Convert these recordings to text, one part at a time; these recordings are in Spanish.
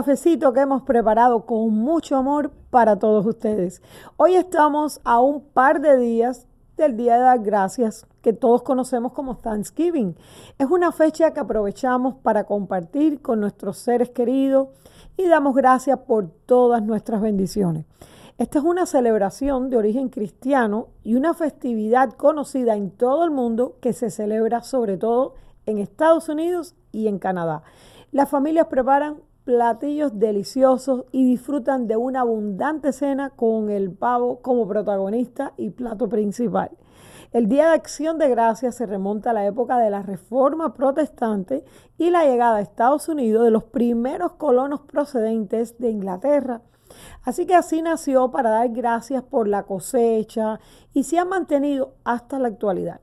cafecito que hemos preparado con mucho amor para todos ustedes. Hoy estamos a un par de días del Día de las Gracias que todos conocemos como Thanksgiving. Es una fecha que aprovechamos para compartir con nuestros seres queridos y damos gracias por todas nuestras bendiciones. Esta es una celebración de origen cristiano y una festividad conocida en todo el mundo que se celebra sobre todo en Estados Unidos y en Canadá. Las familias preparan platillos deliciosos y disfrutan de una abundante cena con el pavo como protagonista y plato principal. El Día de Acción de Gracias se remonta a la época de la Reforma Protestante y la llegada a Estados Unidos de los primeros colonos procedentes de Inglaterra. Así que así nació para dar gracias por la cosecha y se ha mantenido hasta la actualidad.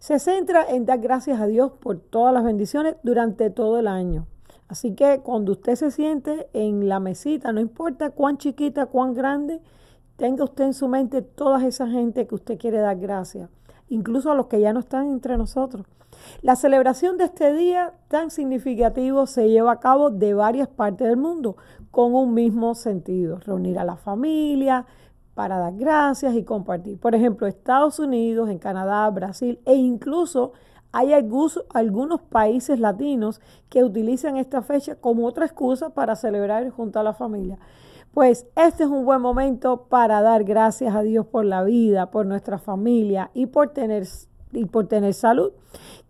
Se centra en dar gracias a Dios por todas las bendiciones durante todo el año. Así que cuando usted se siente en la mesita, no importa cuán chiquita, cuán grande, tenga usted en su mente toda esa gente que usted quiere dar gracias, incluso a los que ya no están entre nosotros. La celebración de este día tan significativo se lleva a cabo de varias partes del mundo con un mismo sentido, reunir a la familia para dar gracias y compartir. Por ejemplo, Estados Unidos, en Canadá, Brasil e incluso hay algunos, países latinos que utilizan esta fecha como otra excusa para celebrar junto a la familia. Pues este es un buen momento para dar gracias a Dios por la vida, por nuestra familia y por tener, y por tener salud.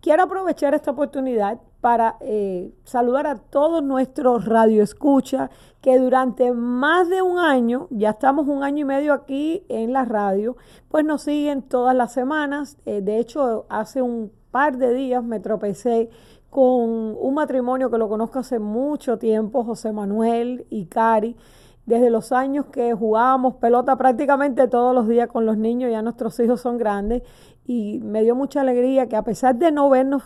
Quiero aprovechar esta oportunidad para eh, saludar a todos nuestros radioescuchas que durante más de un año, ya estamos un año y medio aquí en la radio, pues nos siguen todas las semanas. Eh, de hecho, hace un par de días me tropecé con un matrimonio que lo conozco hace mucho tiempo, José Manuel y Cari, desde los años que jugábamos pelota prácticamente todos los días con los niños, ya nuestros hijos son grandes, y me dio mucha alegría que a pesar de no vernos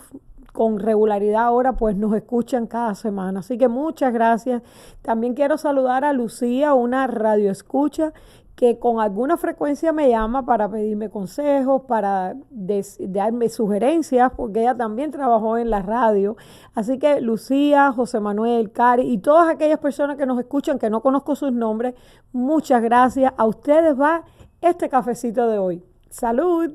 con regularidad ahora, pues nos escuchan cada semana. Así que muchas gracias. También quiero saludar a Lucía, una radio escucha que con alguna frecuencia me llama para pedirme consejos, para darme sugerencias, porque ella también trabajó en la radio. Así que Lucía, José Manuel, Cari y todas aquellas personas que nos escuchan, que no conozco sus nombres, muchas gracias. A ustedes va este cafecito de hoy. Salud.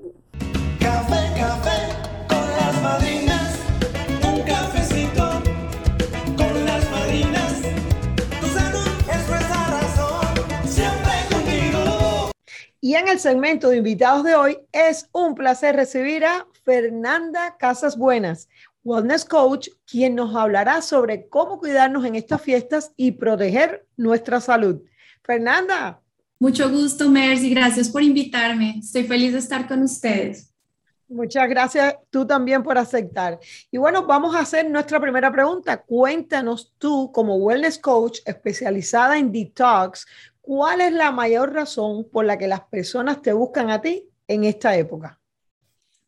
Y en el segmento de invitados de hoy es un placer recibir a Fernanda Casas Buenas, Wellness Coach, quien nos hablará sobre cómo cuidarnos en estas fiestas y proteger nuestra salud. Fernanda. Mucho gusto, Mercy. Gracias por invitarme. Estoy feliz de estar con ustedes. Muchas gracias tú también por aceptar. Y bueno, vamos a hacer nuestra primera pregunta. Cuéntanos tú como wellness coach especializada en detox, ¿cuál es la mayor razón por la que las personas te buscan a ti en esta época?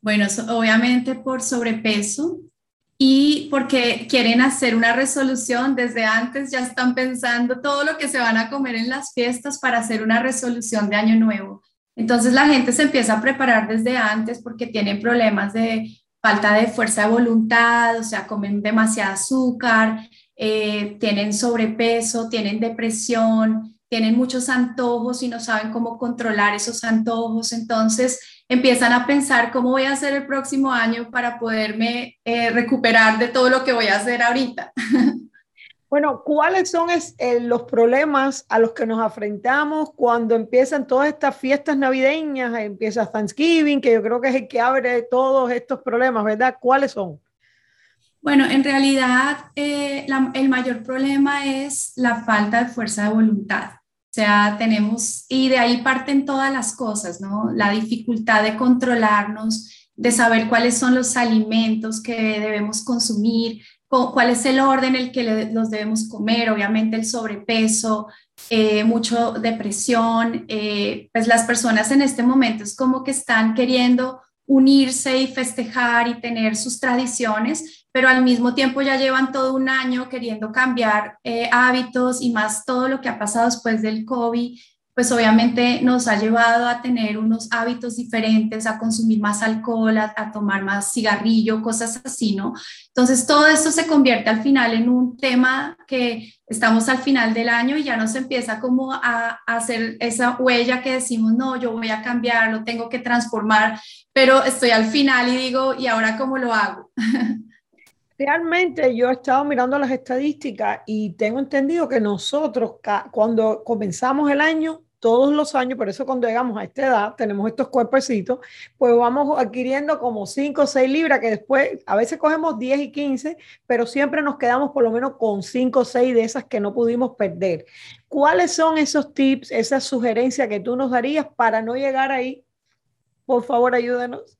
Bueno, obviamente por sobrepeso y porque quieren hacer una resolución desde antes, ya están pensando todo lo que se van a comer en las fiestas para hacer una resolución de año nuevo. Entonces la gente se empieza a preparar desde antes porque tienen problemas de falta de fuerza de voluntad, o sea, comen demasiado azúcar, eh, tienen sobrepeso, tienen depresión, tienen muchos antojos y no saben cómo controlar esos antojos. Entonces empiezan a pensar cómo voy a hacer el próximo año para poderme eh, recuperar de todo lo que voy a hacer ahorita. Bueno, ¿cuáles son eh, los problemas a los que nos enfrentamos cuando empiezan todas estas fiestas navideñas? Empieza Thanksgiving, que yo creo que es el que abre todos estos problemas, ¿verdad? ¿Cuáles son? Bueno, en realidad eh, el mayor problema es la falta de fuerza de voluntad. O sea, tenemos, y de ahí parten todas las cosas, ¿no? La dificultad de controlarnos, de saber cuáles son los alimentos que debemos consumir, cuál es el orden en el que los debemos comer, obviamente el sobrepeso, eh, mucho depresión, eh, pues las personas en este momento es como que están queriendo unirse y festejar y tener sus tradiciones, pero al mismo tiempo ya llevan todo un año queriendo cambiar eh, hábitos y más todo lo que ha pasado después del COVID, pues obviamente nos ha llevado a tener unos hábitos diferentes, a consumir más alcohol, a, tomar más cigarrillo, cosas así, ¿no? Entonces todo esto se convierte al final en un tema que estamos al final del año y ya nos empieza como a, a hacer esa huella que decimos, no, yo voy a cambiar, lo tengo que transformar, pero estoy al final y digo, ¿y ahora cómo lo hago? Realmente yo he estado mirando las estadísticas y tengo entendido que nosotros cuando comenzamos el año, todos los años, por eso cuando llegamos a esta edad, tenemos estos cuerpecitos, pues vamos adquiriendo como 5 o 6 libras que después a veces cogemos 10 y 15, pero siempre nos quedamos por lo menos con 5 o 6 de esas que no pudimos perder. ¿Cuáles son esos tips, esas sugerencias que tú nos darías para no llegar ahí? Por favor, ayúdanos.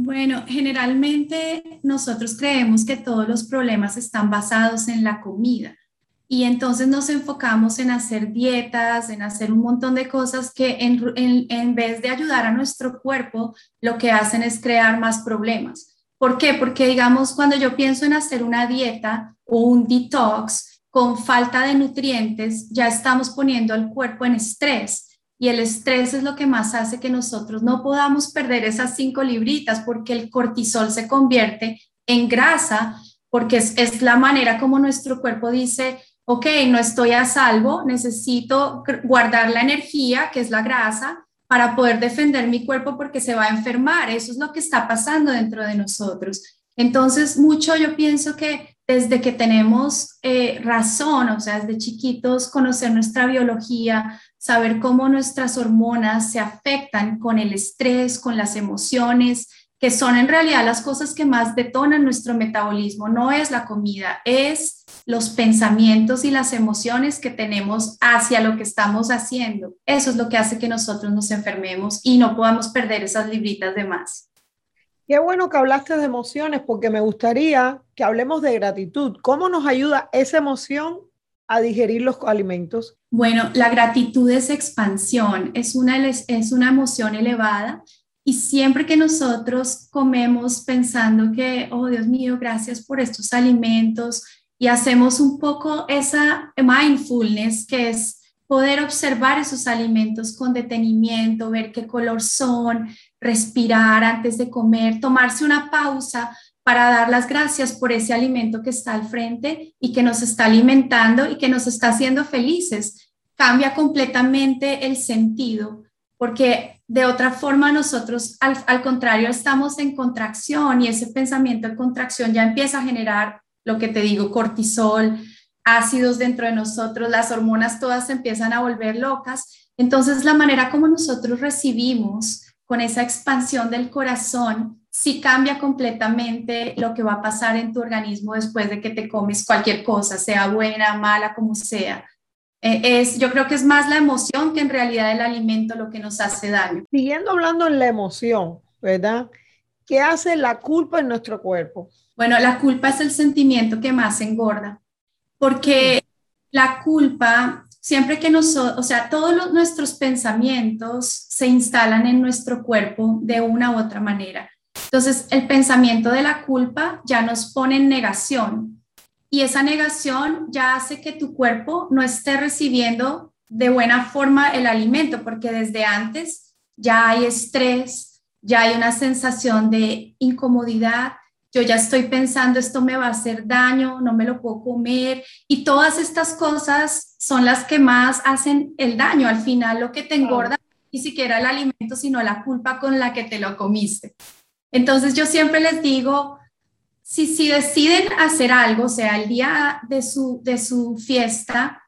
Bueno, generalmente nosotros creemos que todos los problemas están basados en la comida y entonces nos enfocamos en hacer dietas, en hacer un montón de cosas que en, vez de ayudar a nuestro cuerpo, lo que hacen es crear más problemas. ¿Por qué? Porque digamos, cuando yo pienso en hacer una dieta o un detox con falta de nutrientes, ya estamos poniendo al cuerpo en estrés y el estrés es lo que más hace que nosotros no podamos perder esas cinco libritas porque el cortisol se convierte en grasa, porque es, la manera como nuestro cuerpo dice, ok, no estoy a salvo, necesito guardar la energía, que es la grasa, para poder defender mi cuerpo porque se va a enfermar. Eso es lo que está pasando dentro de nosotros. Entonces, mucho yo pienso que desde que tenemos eh, razón, o sea, desde chiquitos, conocer nuestra biología, saber cómo nuestras hormonas se afectan con el estrés, con las emociones, que son en realidad las cosas que más detonan nuestro metabolismo. No es la comida, es los pensamientos y las emociones que tenemos hacia lo que estamos haciendo. Eso es lo que hace que nosotros nos enfermemos y no podamos perder esas libritas de más. Qué bueno que hablaste de emociones porque me gustaría que hablemos de gratitud. ¿Cómo nos ayuda esa emoción a digerir los alimentos? Bueno, la gratitud es expansión, es una, es una emoción elevada y siempre que nosotros comemos pensando que, oh Dios mío, gracias por estos alimentos y hacemos un poco esa mindfulness que es poder observar esos alimentos con detenimiento, ver qué color son, respirar antes de comer, tomarse una pausa para dar las gracias por ese alimento que está al frente y que nos está alimentando y que nos está haciendo felices. Cambia completamente el sentido, porque de otra forma nosotros al, contrario estamos en contracción y ese pensamiento de contracción ya empieza a generar lo que te digo, cortisol, ácidos dentro de nosotros, las hormonas todas se empiezan a volver locas. Entonces la manera como nosotros recibimos con esa expansión del corazón sí cambia completamente lo que va a pasar en tu organismo después de que te comes cualquier cosa, sea buena, mala, como sea. Eh, es, yo creo que es más la emoción que en realidad el alimento lo que nos hace daño. Siguiendo hablando en la emoción, ¿verdad? ¿Qué hace la culpa en nuestro cuerpo? Bueno, la culpa es el sentimiento que más engorda, porque la culpa, siempre que nosotros, o sea, todos nuestros pensamientos se instalan en nuestro cuerpo de una u otra manera. Entonces, el pensamiento de la culpa ya nos pone en negación y esa negación ya hace que tu cuerpo no esté recibiendo de buena forma el alimento, porque desde antes ya hay estrés, ya hay una sensación de incomodidad, yo ya estoy pensando esto me va a hacer daño, no me lo puedo comer y todas estas cosas son las que más hacen el daño. Al final lo que te engorda ni siquiera el alimento, sino la culpa con la que te lo comiste. Entonces yo siempre les digo, si, si deciden hacer algo, o sea, el día de su, de su fiesta,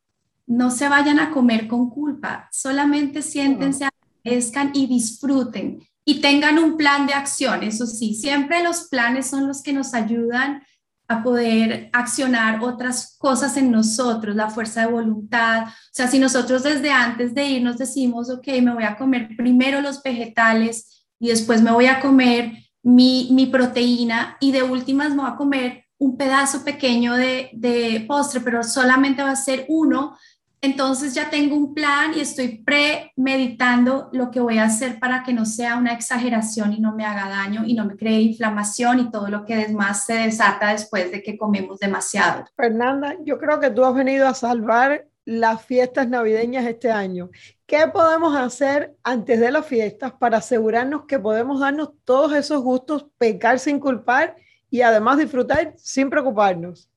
no se vayan a comer con culpa, solamente siéntense, agradezcan y disfruten y tengan un plan de acción. Eso sí, siempre los planes son los que nos ayudan a poder accionar otras cosas en nosotros, la fuerza de voluntad. O sea, si nosotros desde antes de irnos decimos, ok, me voy a comer primero los vegetales y después me voy a comer mi, proteína y de últimas me voy a comer un pedazo pequeño de, postre, pero solamente va a ser uno, entonces ya tengo un plan y estoy premeditando lo que voy a hacer para que no sea una exageración y no me haga daño y no me cree inflamación y todo lo que más se desata después de que comemos demasiado. Fernanda, yo creo que tú has venido a salvar las fiestas navideñas este año. ¿Qué podemos hacer antes de las fiestas para asegurarnos que podemos darnos todos esos gustos, pecar sin culpar y además disfrutar sin preocuparnos?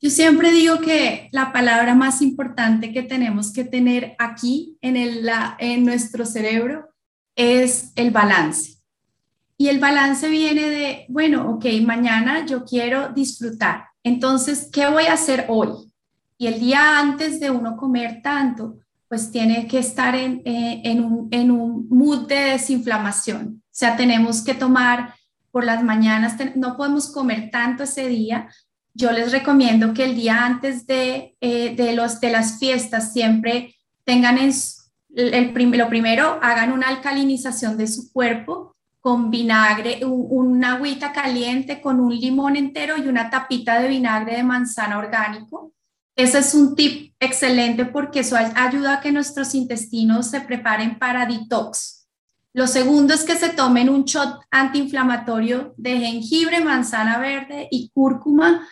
Yo siempre digo que la palabra más importante que tenemos que tener aquí en, el, en nuestro cerebro es el balance. Y el balance viene de, bueno, ok, mañana yo quiero disfrutar. Entonces, ¿qué voy a hacer hoy? Y el día antes de uno comer tanto, pues tiene que estar en, eh, en, un, en un mood de desinflamación. O sea, tenemos que tomar por las mañanas, no podemos comer tanto ese día. Yo les recomiendo que el día antes de, eh, de, los, de las fiestas siempre tengan en el, lo primero, hagan una alcalinización de su cuerpo con vinagre, una agüita caliente con un limón entero y una tapita de vinagre de manzana orgánico ese es un tip excelente porque eso ayuda a que nuestros intestinos se preparen para detox. Lo segundo es que se tomen un shot antiinflamatorio de jengibre, manzana verde y cúrcuma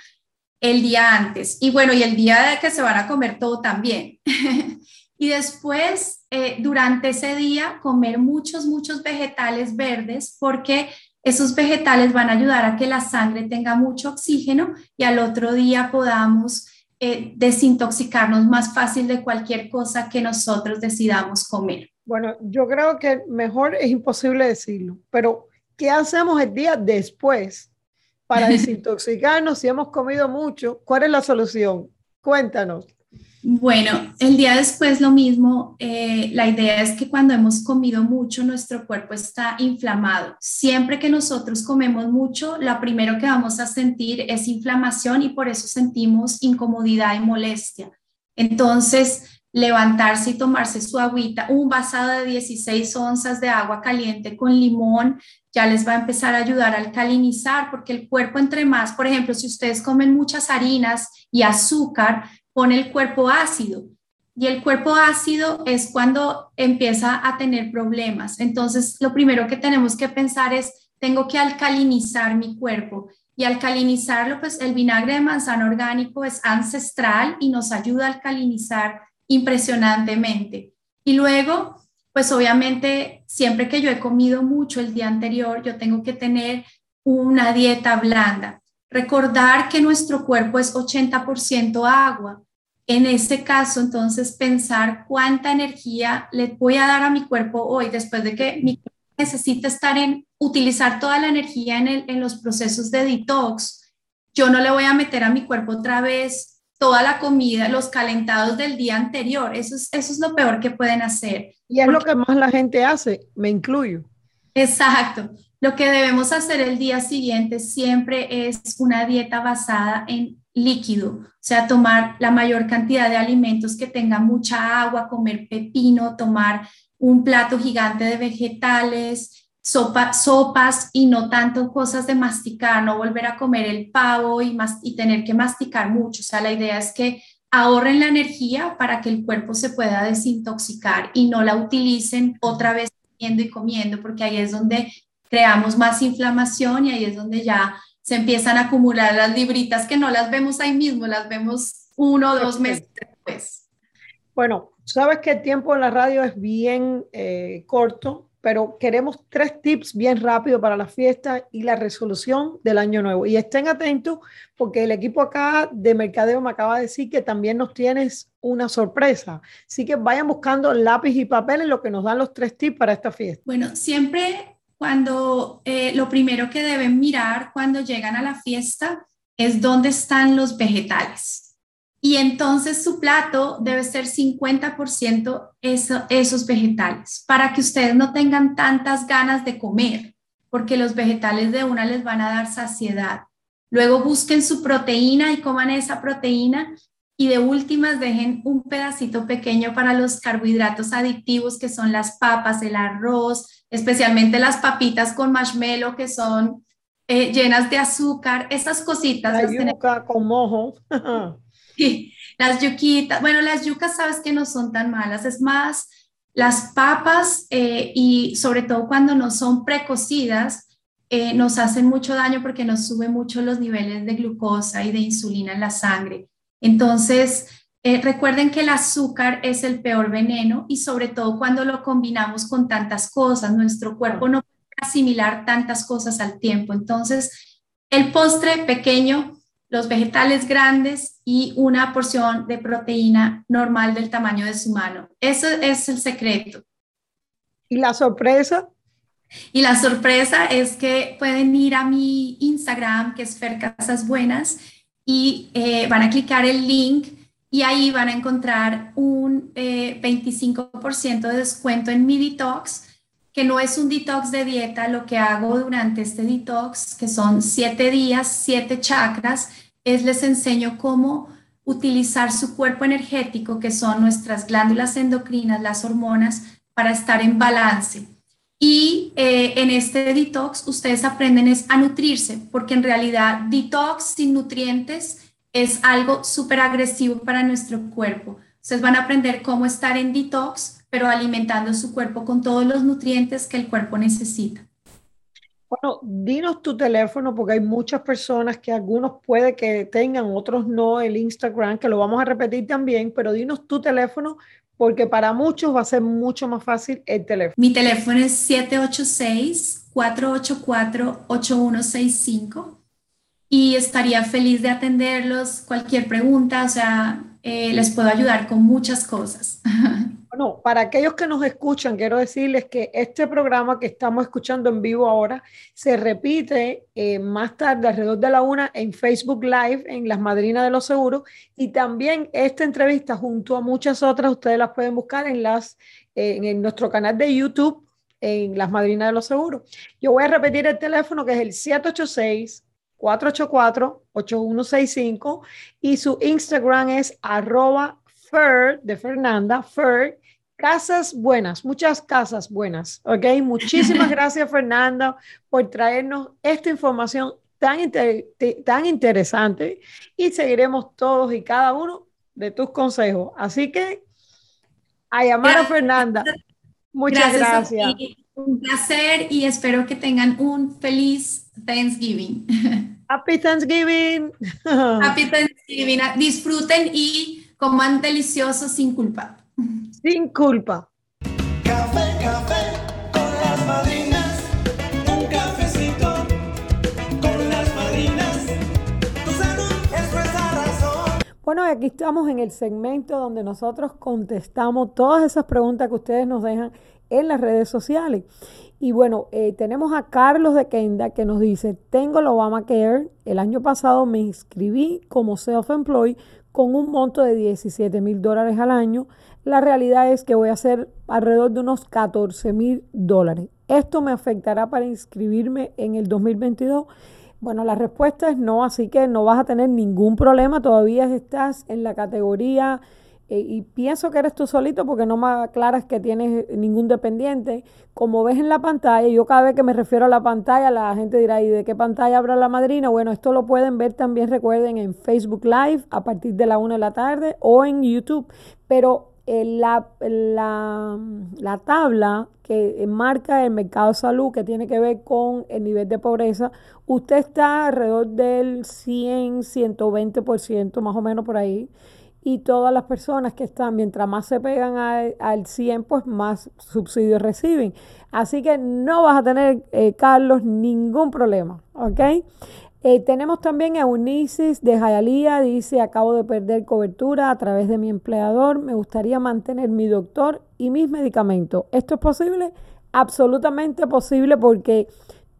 el día antes. Y bueno, y el día de que se van a comer todo también. y después, eh, durante ese día, comer muchos, muchos vegetales verdes porque esos vegetales van a ayudar a que la sangre tenga mucho oxígeno y al otro día podamos eh, desintoxicarnos más fácil de cualquier cosa que nosotros decidamos comer. Bueno, yo creo que mejor es imposible decirlo, pero ¿qué hacemos el día después para desintoxicarnos si hemos comido mucho? ¿Cuál es la solución? Cuéntanos. Bueno, el día después lo mismo. Eh, la idea es que cuando hemos comido mucho, nuestro cuerpo está inflamado. Siempre que nosotros comemos mucho, lo primero que vamos a sentir es inflamación y por eso sentimos incomodidad y molestia. Entonces, levantarse y tomarse su agüita, un vasado de 16 onzas de agua caliente con limón, ya les va a empezar a ayudar a alcalinizar, porque el cuerpo entre más, por ejemplo, si ustedes comen muchas harinas y azúcar, pone el cuerpo ácido. Y el cuerpo ácido es cuando empieza a tener problemas. Entonces, lo primero que tenemos que pensar es, tengo que alcalinizar mi cuerpo. Y alcalinizarlo, pues el vinagre de manzana orgánico es ancestral y nos ayuda a alcalinizar impresionantemente. Y luego, pues obviamente, siempre que yo he comido mucho el día anterior, yo tengo que tener una dieta blanda. Recordar que nuestro cuerpo es 80% agua. En ese caso, entonces, pensar cuánta energía le voy a dar a mi cuerpo hoy, después de que mi cuerpo necesita estar en utilizar toda la energía en, en los procesos de detox. Yo no le voy a meter a mi cuerpo otra vez toda la comida, los calentados del día anterior. Eso es, eso es lo peor que pueden hacer. Y es lo que más la gente hace, me incluyo. Exacto. Lo que debemos hacer el día siguiente siempre es una dieta basada en líquido, o sea, tomar la mayor cantidad de alimentos que tengan mucha agua, comer pepino, tomar un plato gigante de vegetales, sopa, sopas y no tanto cosas de masticar, no volver a comer el pavo y, y tener que masticar mucho. O sea, la idea es que ahorren la energía para que el cuerpo se pueda desintoxicar y no la utilicen otra vez comiendo y comiendo, porque ahí es donde creamos más inflamación y ahí es donde ya se empiezan a acumular las libritas que no las vemos ahí mismo, las vemos uno o dos meses después. Bueno, sabes que el tiempo en la radio es bien eh, corto, pero queremos tres tips bien rápido para la fiesta y la resolución del año nuevo. Y estén atentos porque el equipo acá de mercadeo me acaba de decir que también nos tienes una sorpresa. Así que vayan buscando lápiz y papel en lo que nos dan los tres tips para esta fiesta. Bueno, siempre cuando eh, lo primero que deben mirar cuando llegan a la fiesta es dónde están los vegetales. Y entonces su plato debe ser 50% eso, esos vegetales para que ustedes no tengan tantas ganas de comer, porque los vegetales de una les van a dar saciedad. Luego busquen su proteína y coman esa proteína y de últimas dejen un pedacito pequeño para los carbohidratos adictivos que son las papas, el arroz, especialmente las papitas con marshmallow que son eh, llenas de azúcar, esas cositas. La yuca con mojo. sí, las yuquitas, bueno, las yucas sabes que no son tan malas, es más, las papas eh, y sobre todo cuando no son precocidas, eh, nos hacen mucho daño porque nos sube mucho los niveles de glucosa y de insulina en la sangre. Entonces, Eh, recuerden que el azúcar es el peor veneno y sobre todo cuando lo combinamos con tantas cosas, nuestro cuerpo no puede asimilar tantas cosas al tiempo. Entonces, el postre pequeño, los vegetales grandes y una porción de proteína normal del tamaño de su mano. Eso es el secreto. ¿Y la sorpresa? Y la sorpresa es que pueden ir a mi Instagram, que es Fer Casas Buenas, y eh, van a clicar el link y ahí van a encontrar un 25% eh, de descuento en mi detox, que no es un detox de dieta, lo que hago durante este detox, que son siete días, siete chakras, es les enseño cómo utilizar su cuerpo energético, que son nuestras glándulas endocrinas, las hormonas, para estar en balance. Y eh, en este detox ustedes aprenden es a nutrirse, porque en realidad detox sin nutrientes es algo súper agresivo para nuestro cuerpo. Ustedes van a aprender cómo estar en detox, pero alimentando su cuerpo con todos los nutrientes que el cuerpo necesita. Bueno, dinos tu teléfono porque hay muchas personas que algunos puede que tengan, otros no, el Instagram, que lo vamos a repetir también, pero dinos tu teléfono porque para muchos va a ser mucho más fácil el teléfono. Mi teléfono es 786-484-8165 y estaría feliz de atenderlos. Cualquier pregunta, o sea, eh, les puedo ayudar con muchas cosas. Bueno, para aquellos que nos escuchan, quiero decirles que este programa que estamos escuchando en vivo ahora se repite eh, más tarde, alrededor de la una, en Facebook Live, en Las Madrinas de los Seguros. Y también esta entrevista, junto a muchas otras, ustedes las pueden buscar en, las, eh, en nuestro canal de YouTube, en Las Madrinas de los Seguros. Yo voy a repetir el teléfono que es el 786. 484-8165 y su Instagram es arroba Fer de Fernanda, Fer Casas buenas, muchas casas buenas, ¿ok? Muchísimas gracias, Fernanda, por traernos esta información tan, tan interesante y seguiremos todos y cada uno de tus consejos. Así que a llamar a Fernanda. Muchas gracias. Un placer y espero que tengan un feliz Thanksgiving. Happy Thanksgiving. Happy Thanksgiving. Disfruten y coman delicioso sin culpa sin culpa. Café, café con las madrinas, un cafecito con las madrinas, tu salud es nuestra razón. Bueno, aquí estamos en el segmento donde nosotros contestamos todas esas preguntas que ustedes nos dejan en las redes sociales. Y bueno, eh, tenemos a Carlos de Kenda que nos dice, tengo el Obamacare, el año pasado me inscribí como self-employed con un monto de 17 mil dólares al año. La realidad es que voy a hacer alrededor de unos 14 mil dólares. ¿Esto me afectará para inscribirme en el 2022? Bueno, la respuesta es no, así que no vas a tener ningún problema. Todavía estás en la categoría eh, y pienso que eres tú solito porque no me aclaras que tienes ningún dependiente. Como ves en la pantalla, yo cada vez que me refiero a la pantalla, la gente dirá, ¿y de qué pantalla habla la madrina? Bueno, esto lo pueden ver también, recuerden, en Facebook Live a partir de la 1 de la tarde o en YouTube. Pero eh, la, la, la, tabla que marca el mercado de salud que tiene que ver con el nivel de pobreza, usted está alrededor del 100, 120% más o menos por ahí y todas las personas que están, mientras más se pegan al 100, pues más subsidios reciben. Así que no vas a tener, eh, Carlos, ningún problema, ¿ok? Eh, tenemos también a Unices de Jayalía, dice, acabo de perder cobertura a través de mi empleador, me gustaría mantener mi doctor y mis medicamentos. ¿Esto es posible? Absolutamente posible porque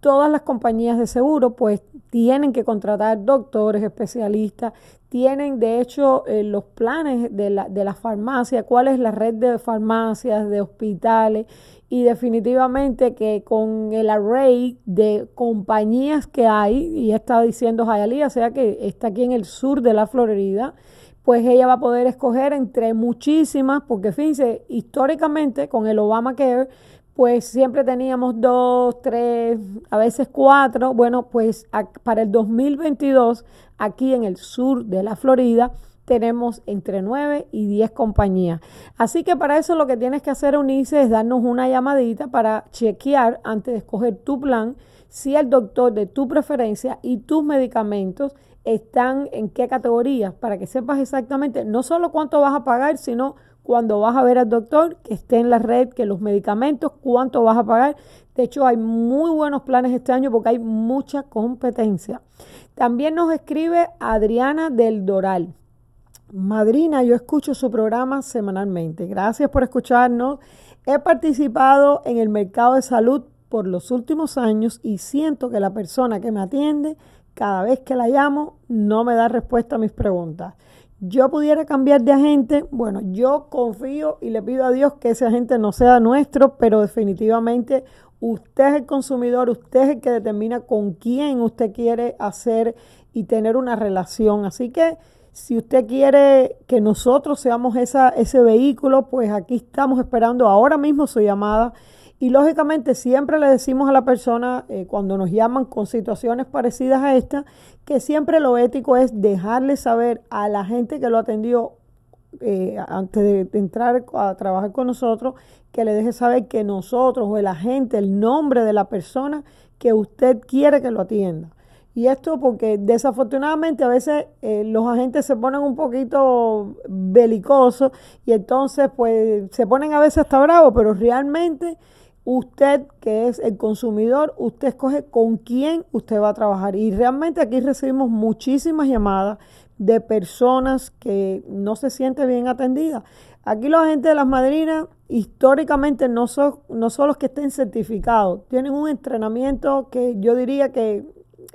todas las compañías de seguro pues tienen que contratar doctores, especialistas, tienen de hecho eh, los planes de la, de la farmacia, cuál es la red de farmacias, de hospitales y definitivamente que con el array de compañías que hay, y está diciendo Jayalía, sea que está aquí en el sur de la Florida, pues ella va a poder escoger entre muchísimas, porque fíjense, históricamente con el Obamacare, pues siempre teníamos dos, tres, a veces cuatro. Bueno, pues para el 2022, aquí en el sur de la Florida, tenemos entre nueve y diez compañías. Así que para eso lo que tienes que hacer, Unice, es darnos una llamadita para chequear antes de escoger tu plan si el doctor de tu preferencia y tus medicamentos están en qué categorías, para que sepas exactamente no solo cuánto vas a pagar, sino cuando vas a ver al doctor, que esté en la red, que los medicamentos, cuánto vas a pagar. De hecho, hay muy buenos planes este año porque hay mucha competencia. También nos escribe Adriana del Doral. Madrina, yo escucho su programa semanalmente. Gracias por escucharnos. He participado en el mercado de salud por los últimos años y siento que la persona que me atiende, cada vez que la llamo, no me da respuesta a mis preguntas. Yo pudiera cambiar de agente, bueno, yo confío y le pido a Dios que ese agente no sea nuestro, pero definitivamente usted es el consumidor, usted es el que determina con quién usted quiere hacer y tener una relación. Así que si usted quiere que nosotros seamos ese vehículo, pues aquí estamos esperando ahora mismo su llamada y lógicamente siempre le decimos a la persona eh, cuando nos llaman con situaciones parecidas a esta, que siempre lo ético es dejarle saber a la gente que lo atendió eh, antes de, entrar a trabajar con nosotros, que le deje saber que nosotros o el agente, el nombre de la persona que usted quiere que lo atienda. Y esto porque desafortunadamente a veces eh, los agentes se ponen un poquito belicosos y entonces pues se ponen a veces hasta bravos, pero realmente Usted, que es el consumidor, usted escoge con quién usted va a trabajar. Y realmente aquí recibimos muchísimas llamadas de personas que no se sienten bien atendidas. Aquí los agentes de las madrinas históricamente no son, no son los que estén certificados. Tienen un entrenamiento que yo diría que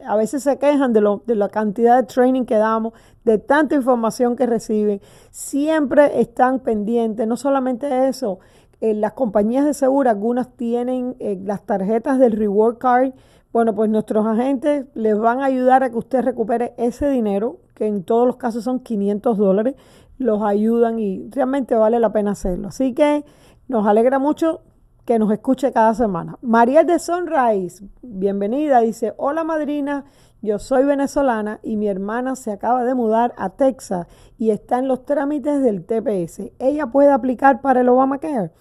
a veces se quejan de, lo, de la cantidad de training que damos, de tanta información que reciben. Siempre están pendientes, no solamente eso, las compañías de seguro, algunas tienen eh, las tarjetas del Reward Card. Bueno, pues nuestros agentes les van a ayudar a que usted recupere ese dinero, que en todos los casos son 500 dólares. Los ayudan y realmente vale la pena hacerlo. Así que nos alegra mucho que nos escuche cada semana. María de Sunrise, bienvenida, dice, hola madrina, yo soy venezolana y mi hermana se acaba de mudar a Texas y está en los trámites del TPS. ¿Ella puede aplicar para el Obamacare?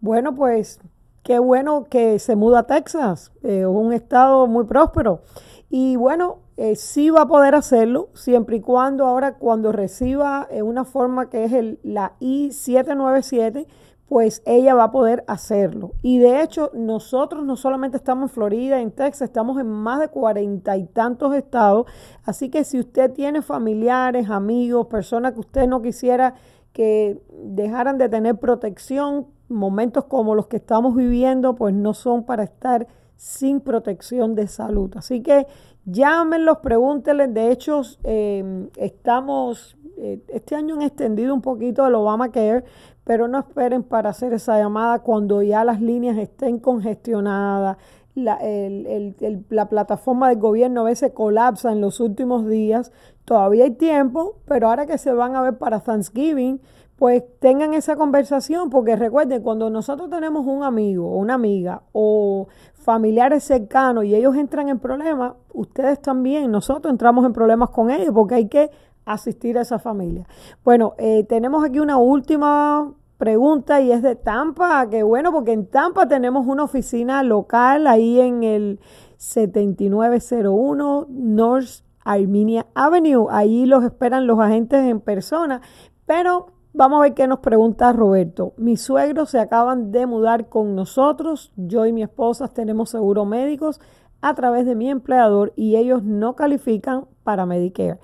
Bueno, pues qué bueno que se muda a Texas, un estado muy próspero. Y bueno, eh, sí va a poder hacerlo siempre y cuando ahora cuando reciba eh, una forma que es el, la I-797 pues ella va a poder hacerlo. Y de hecho, nosotros no solamente estamos en Florida, en Texas, estamos en más de cuarenta y tantos estados. Así que si usted tiene familiares, amigos, personas que usted no quisiera que dejaran de tener protección, momentos como los que estamos viviendo, pues no son para estar sin protección de salud. Así que llámenlos, pregúntenles. De hecho, eh, estamos, eh, este año han extendido un poquito el Obamacare, pero no esperen para hacer esa llamada cuando ya las líneas estén congestionadas. La, la plataforma del gobierno a veces colapsa en los últimos días. Todavía hay tiempo, pero ahora que se van a ver para Thanksgiving, pues tengan esa conversación, porque recuerden, cuando nosotros tenemos un amigo o una amiga o familiares cercanos y ellos entran en problemas, ustedes también, nosotros entramos en problemas con ellos, porque hay que asistir a esa familia. Bueno, eh, tenemos aquí una última pregunta y es de Tampa, que bueno, porque en Tampa tenemos una oficina local ahí en el 7901 North Armenia Avenue. Ahí los esperan los agentes en persona, pero Vamos a ver qué nos pregunta Roberto. Mis suegros se acaban de mudar con nosotros. Yo y mi esposa tenemos seguro médicos a través de mi empleador y ellos no califican para Medicare.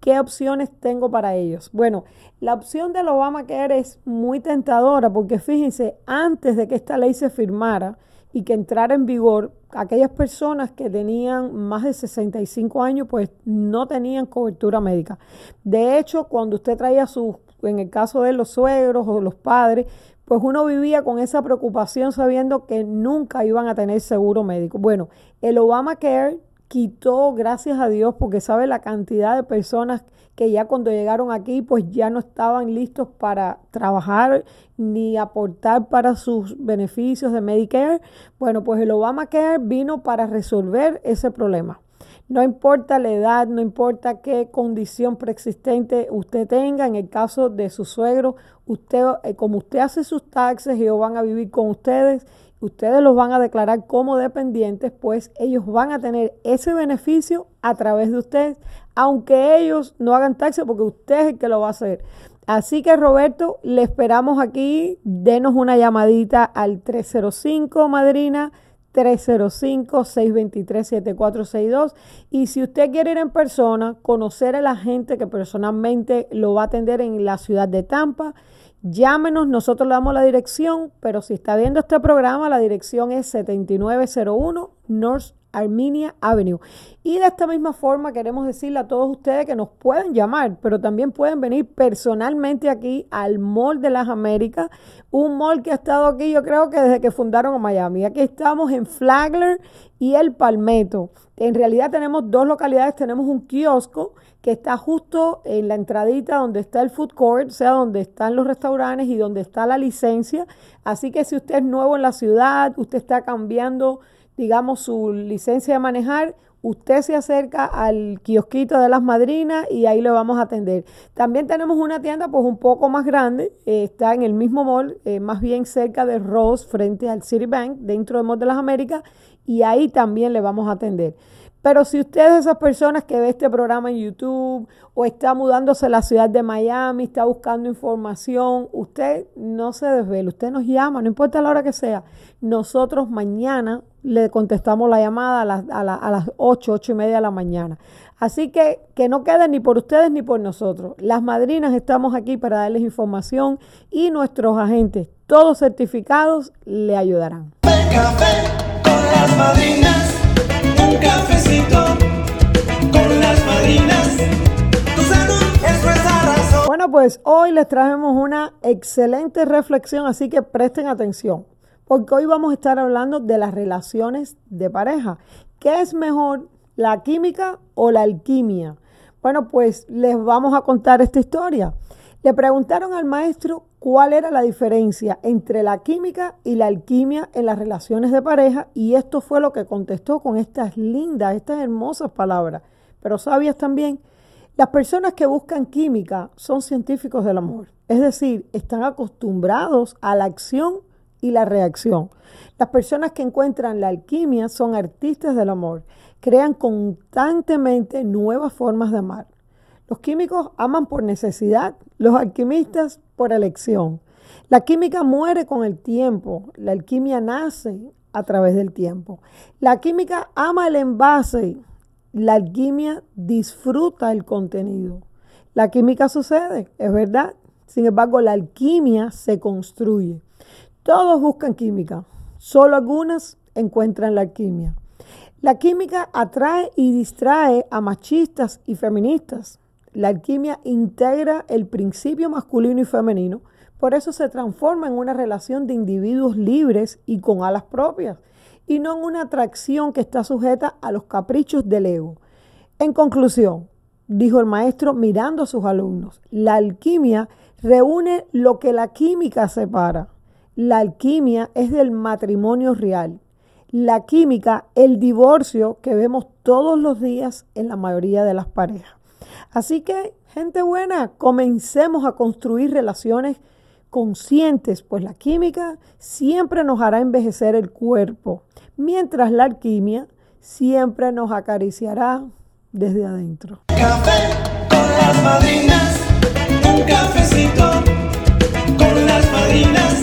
¿Qué opciones tengo para ellos? Bueno, la opción del Obamacare es muy tentadora porque fíjense, antes de que esta ley se firmara y que entrara en vigor, aquellas personas que tenían más de 65 años pues no tenían cobertura médica. De hecho, cuando usted traía sus, en el caso de los suegros o los padres, pues uno vivía con esa preocupación sabiendo que nunca iban a tener seguro médico. Bueno, el Obamacare quitó, gracias a Dios, porque sabe la cantidad de personas que ya cuando llegaron aquí, pues ya no estaban listos para trabajar ni aportar para sus beneficios de Medicare. Bueno, pues el Obamacare vino para resolver ese problema. No importa la edad, no importa qué condición preexistente usted tenga, en el caso de su suegro, usted, eh, como usted hace sus taxes, ellos van a vivir con ustedes ustedes los van a declarar como dependientes, pues ellos van a tener ese beneficio a través de ustedes, aunque ellos no hagan taxes porque usted es el que lo va a hacer. Así que Roberto, le esperamos aquí, denos una llamadita al 305 Madrina 305-623-7462. Y si usted quiere ir en persona, conocer a la gente que personalmente lo va a atender en la ciudad de Tampa, llámenos, nosotros le damos la dirección, pero si está viendo este programa, la dirección es 7901 North Armenia Avenue. Y de esta misma forma queremos decirle a todos ustedes que nos pueden llamar, pero también pueden venir personalmente aquí al Mall de las Américas, un mall que ha estado aquí yo creo que desde que fundaron a Miami. Aquí estamos en Flagler y El Palmetto. En realidad tenemos dos localidades, tenemos un kiosco que está justo en la entradita donde está el food court, o sea, donde están los restaurantes y donde está la licencia. Así que si usted es nuevo en la ciudad, usted está cambiando digamos, su licencia de manejar, usted se acerca al kiosquito de las madrinas y ahí le vamos a atender. También tenemos una tienda pues un poco más grande, eh, está en el mismo mall, eh, más bien cerca de Ross, frente al Citibank, dentro del Mall de las Américas, y ahí también le vamos a atender. Pero si usted es esas personas que ve este programa en YouTube o está mudándose a la ciudad de Miami, está buscando información, usted no se desvele, usted nos llama, no importa la hora que sea. Nosotros mañana le contestamos la llamada a las, a, las 8, 8 y media de la mañana. Así que que no quede ni por ustedes ni por nosotros. Las madrinas estamos aquí para darles información y nuestros agentes, todos certificados, le ayudarán. Con las madrinas. Bueno, pues hoy les traemos una excelente reflexión, así que presten atención, porque hoy vamos a estar hablando de las relaciones de pareja. ¿Qué es mejor, la química o la alquimia? Bueno, pues les vamos a contar esta historia. Le preguntaron al maestro cuál era la diferencia entre la química y la alquimia en las relaciones de pareja y esto fue lo que contestó con estas lindas, estas hermosas palabras, pero sabias también. Las personas que buscan química son científicos del amor, es decir, están acostumbrados a la acción y la reacción. Las personas que encuentran la alquimia son artistas del amor, crean constantemente nuevas formas de amar. Los químicos aman por necesidad, los alquimistas por elección. La química muere con el tiempo, la alquimia nace a través del tiempo. La química ama el envase, la alquimia disfruta el contenido. La química sucede, es verdad. Sin embargo, la alquimia se construye. Todos buscan química, solo algunas encuentran la alquimia. La química atrae y distrae a machistas y feministas. La alquimia integra el principio masculino y femenino, por eso se transforma en una relación de individuos libres y con alas propias, y no en una atracción que está sujeta a los caprichos del ego. En conclusión, dijo el maestro mirando a sus alumnos, la alquimia reúne lo que la química separa. La alquimia es del matrimonio real. La química, el divorcio que vemos todos los días en la mayoría de las parejas. Así que, gente buena, comencemos a construir relaciones conscientes, pues la química siempre nos hará envejecer el cuerpo, mientras la alquimia siempre nos acariciará desde adentro. Café con las madrinas, un cafecito con las madrinas.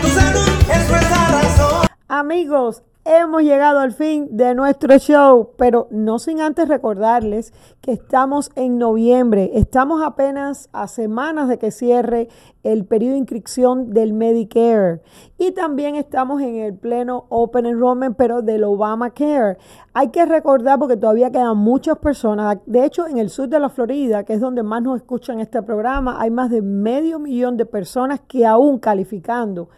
Tu salud es nuestra razón. Amigos, hemos llegado al fin de nuestro show, pero no sin antes recordarles que estamos en noviembre. Estamos apenas a semanas de que cierre el periodo de inscripción del Medicare. Y también estamos en el pleno Open Enrollment, pero del Obamacare. Hay que recordar porque todavía quedan muchas personas. De hecho, en el sur de la Florida, que es donde más nos escuchan este programa, hay más de medio millón de personas que aún calificando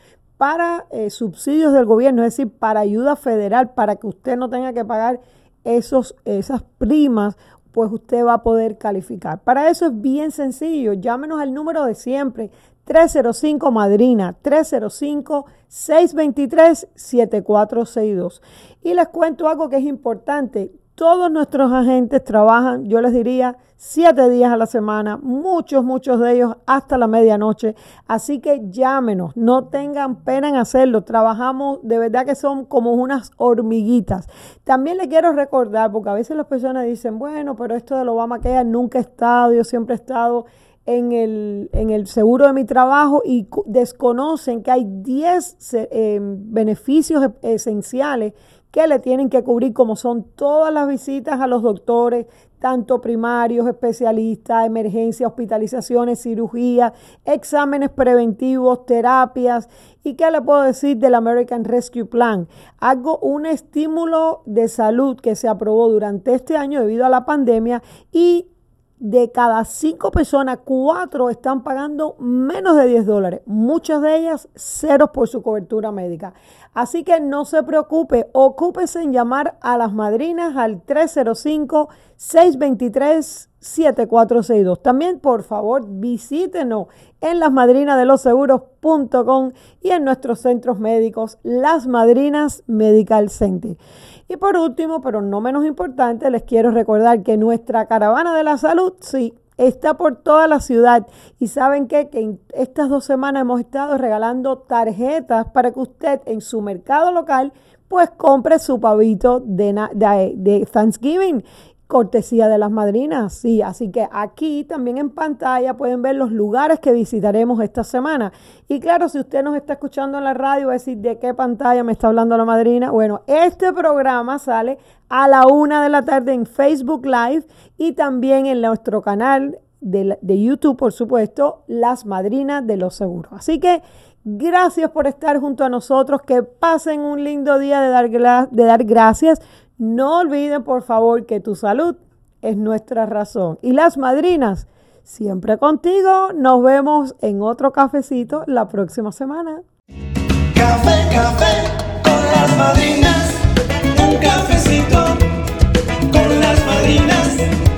para eh, subsidios del gobierno, es decir, para ayuda federal, para que usted no tenga que pagar esos, esas primas, pues usted va a poder calificar. Para eso es bien sencillo, llámenos al número de siempre, 305 Madrina, 305-623-7462. Y les cuento algo que es importante, Todos nuestros agentes trabajan, yo les diría, siete días a la semana, muchos, muchos de ellos hasta la medianoche. Así que llámenos, no tengan pena en hacerlo. Trabajamos, de verdad que son como unas hormiguitas. También le quiero recordar, porque a veces las personas dicen, bueno, pero esto de Obama que nunca he estado, yo siempre he estado en el, en el seguro de mi trabajo y desconocen que hay 10 eh, beneficios esenciales que le tienen que cubrir, como son todas las visitas a los doctores, tanto primarios, especialistas, emergencias, hospitalizaciones, cirugías, exámenes preventivos, terapias. ¿Y qué le puedo decir del American Rescue Plan? Hago un estímulo de salud que se aprobó durante este año debido a la pandemia y de cada cinco personas, cuatro están pagando menos de 10 dólares. Muchas de ellas ceros por su cobertura médica. Así que no se preocupe, ocúpese en llamar a las madrinas al 305-623-7462. También, por favor, visítenos en lasmadrinasdeloseguros.com y en nuestros centros médicos, Las Madrinas Medical Center. Y por último, pero no menos importante, les quiero recordar que nuestra caravana de la salud, sí, está por toda la ciudad. Y saben que estas dos semanas hemos estado regalando tarjetas para que usted en su mercado local pues compre su pavito de Thanksgiving cortesía de las madrinas, sí. Así que aquí también en pantalla pueden ver los lugares que visitaremos esta semana. Y claro, si usted nos está escuchando en la radio, va a decir de qué pantalla me está hablando la madrina. Bueno, este programa sale a la una de la tarde en Facebook Live y también en nuestro canal de, de YouTube, por supuesto, Las Madrinas de los Seguros. Así que Gracias por estar junto a nosotros. Que pasen un lindo día de dar, de dar gracias. No olviden, por favor, que tu salud es nuestra razón. Y las madrinas, siempre contigo. Nos vemos en otro cafecito la próxima semana. Café, café con las madrinas. Un cafecito con las madrinas.